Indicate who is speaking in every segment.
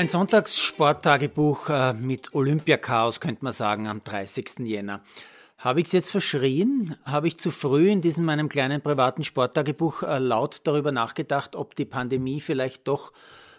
Speaker 1: Ein Sonntagssporttagebuch äh, mit Olympiachaos, könnte man sagen, am 30. Jänner. Habe ich es jetzt verschrien? Habe ich zu früh in diesem meinem kleinen privaten Sporttagebuch äh, laut darüber nachgedacht, ob die Pandemie vielleicht doch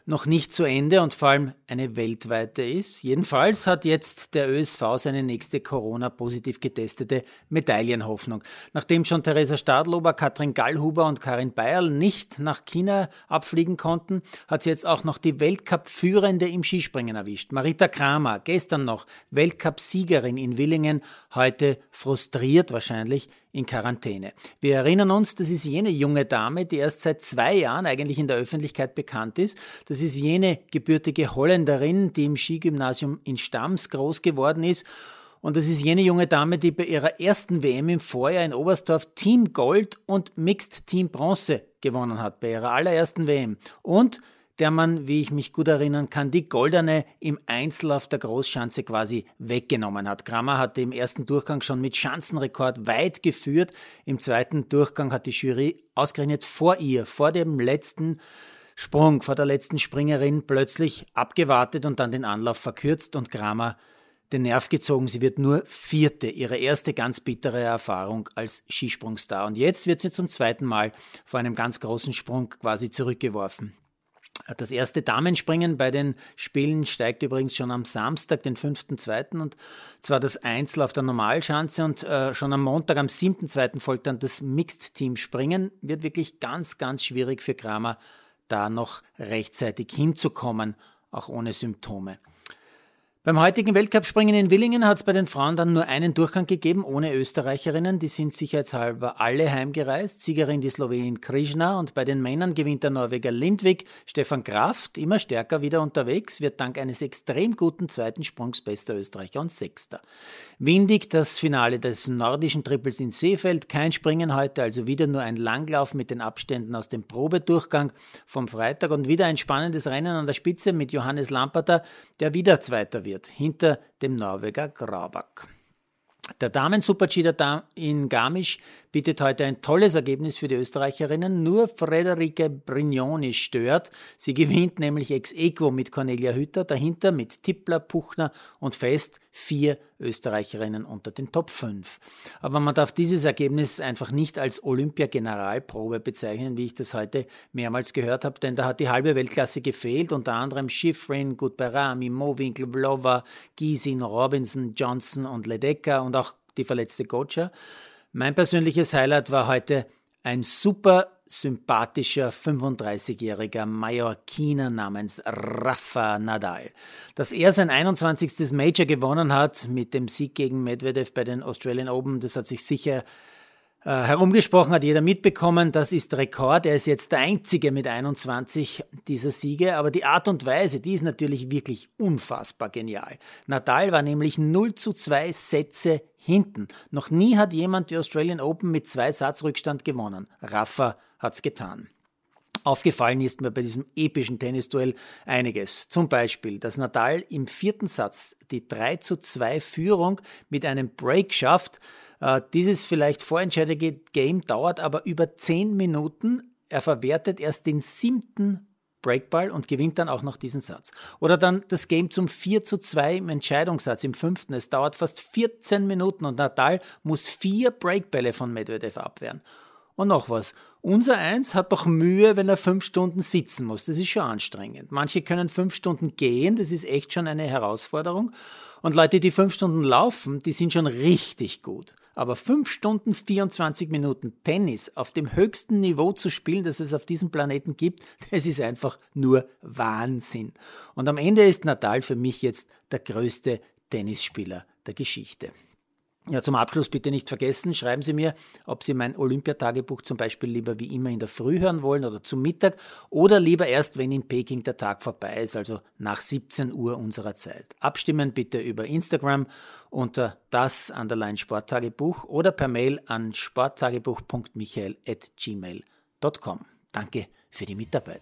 Speaker 1: noch nicht zu Ende und vor allem eine weltweite ist. Jedenfalls hat jetzt der ÖSV seine nächste Corona-positiv getestete Medaillenhoffnung. Nachdem schon Theresa Stadlober, Katrin Gallhuber und Karin Bayerl nicht nach China abfliegen konnten, hat sie jetzt auch noch die Weltcup-Führende im Skispringen erwischt. Marita Kramer, gestern noch Weltcup-Siegerin in Willingen, heute frustriert wahrscheinlich in Quarantäne. Wir erinnern uns, das ist jene junge Dame, die erst seit zwei Jahren eigentlich in der Öffentlichkeit bekannt ist. Das ist jene gebürtige Holländerin, die im Skigymnasium in Stams groß geworden ist. Und das ist jene junge Dame, die bei ihrer ersten WM im Vorjahr in Oberstdorf Team Gold und Mixed Team Bronze gewonnen hat, bei ihrer allerersten WM. Und der man, wie ich mich gut erinnern kann, die goldene im Einzel auf der Großschanze quasi weggenommen hat. Kramer hatte im ersten Durchgang schon mit Schanzenrekord weit geführt. Im zweiten Durchgang hat die Jury ausgerechnet vor ihr, vor dem letzten Sprung, vor der letzten Springerin plötzlich abgewartet und dann den Anlauf verkürzt und Kramer den Nerv gezogen. Sie wird nur Vierte, ihre erste ganz bittere Erfahrung als Skisprungstar. Und jetzt wird sie zum zweiten Mal vor einem ganz großen Sprung quasi zurückgeworfen. Das erste Damenspringen bei den Spielen steigt übrigens schon am Samstag, den 5.2. und zwar das Einzel auf der Normalschanze und äh, schon am Montag, am 7.2. folgt dann das Mixed-Team-Springen. Wird wirklich ganz, ganz schwierig für Kramer, da noch rechtzeitig hinzukommen, auch ohne Symptome. Beim heutigen Weltcup-Springen in Willingen hat es bei den Frauen dann nur einen Durchgang gegeben, ohne Österreicherinnen. Die sind sicherheitshalber alle heimgereist. Siegerin die Slowenin Krishna und bei den Männern gewinnt der Norweger Lindvik. Stefan Kraft, immer stärker wieder unterwegs, wird dank eines extrem guten zweiten Sprungs bester Österreicher und Sechster. Windig das Finale des nordischen Triples in Seefeld. Kein Springen heute, also wieder nur ein Langlauf mit den Abständen aus dem Probedurchgang vom Freitag und wieder ein spannendes Rennen an der Spitze mit Johannes Lamperter, der wieder Zweiter wird wird, hinter dem Norweger Grabak. Der Damen-Super-G in Garmisch bietet heute ein tolles Ergebnis für die Österreicherinnen. Nur Frederike Brignoni stört. Sie gewinnt nämlich ex equo mit Cornelia Hütter, dahinter mit Tippler, Puchner und Fest vier Österreicherinnen unter den Top 5. Aber man darf dieses Ergebnis einfach nicht als Olympia-Generalprobe bezeichnen, wie ich das heute mehrmals gehört habe, denn da hat die halbe Weltklasse gefehlt, unter anderem Schifrin, Gutberami, Mowinkel, Vlova, Giesin, Robinson, Johnson und Ledecker und auch die verletzte Gocha. Mein persönliches Highlight war heute ein super sympathischer 35-jähriger Mallorquiner namens Rafa Nadal. Dass er sein 21. Major gewonnen hat mit dem Sieg gegen Medvedev bei den Australian Open, das hat sich sicher herumgesprochen hat jeder mitbekommen, das ist Rekord. Er ist jetzt der Einzige mit 21 dieser Siege, aber die Art und Weise, die ist natürlich wirklich unfassbar genial. Nadal war nämlich 0 zu 2 Sätze hinten. Noch nie hat jemand die Australian Open mit zwei Satzrückstand gewonnen. Rafa hat's getan. Aufgefallen ist mir bei diesem epischen Tennisduell einiges. Zum Beispiel, dass Nadal im vierten Satz die 3 zu 2 Führung mit einem Break schafft, äh, dieses vielleicht vorentscheidende Game dauert aber über zehn Minuten. Er verwertet erst den siebten Breakball und gewinnt dann auch noch diesen Satz. Oder dann das Game zum 4 zu 2 im Entscheidungssatz im fünften. Es dauert fast 14 Minuten und Nadal muss vier Breakbälle von Medvedev abwehren. Und noch was. Unser Eins hat doch Mühe, wenn er fünf Stunden sitzen muss. Das ist schon anstrengend. Manche können fünf Stunden gehen. Das ist echt schon eine Herausforderung. Und Leute, die fünf Stunden laufen, die sind schon richtig gut. Aber fünf Stunden 24 Minuten Tennis auf dem höchsten Niveau zu spielen, das es auf diesem Planeten gibt, das ist einfach nur Wahnsinn. Und am Ende ist Nadal für mich jetzt der größte Tennisspieler der Geschichte. Ja, zum Abschluss bitte nicht vergessen, schreiben Sie mir, ob Sie mein Olympiatagebuch zum Beispiel lieber wie immer in der Früh hören wollen oder zum Mittag oder lieber erst, wenn in Peking der Tag vorbei ist, also nach 17 Uhr unserer Zeit. Abstimmen bitte über Instagram unter das Underline Sporttagebuch oder per Mail an sporttagebuch.michael.gmail.com. Danke für die Mitarbeit.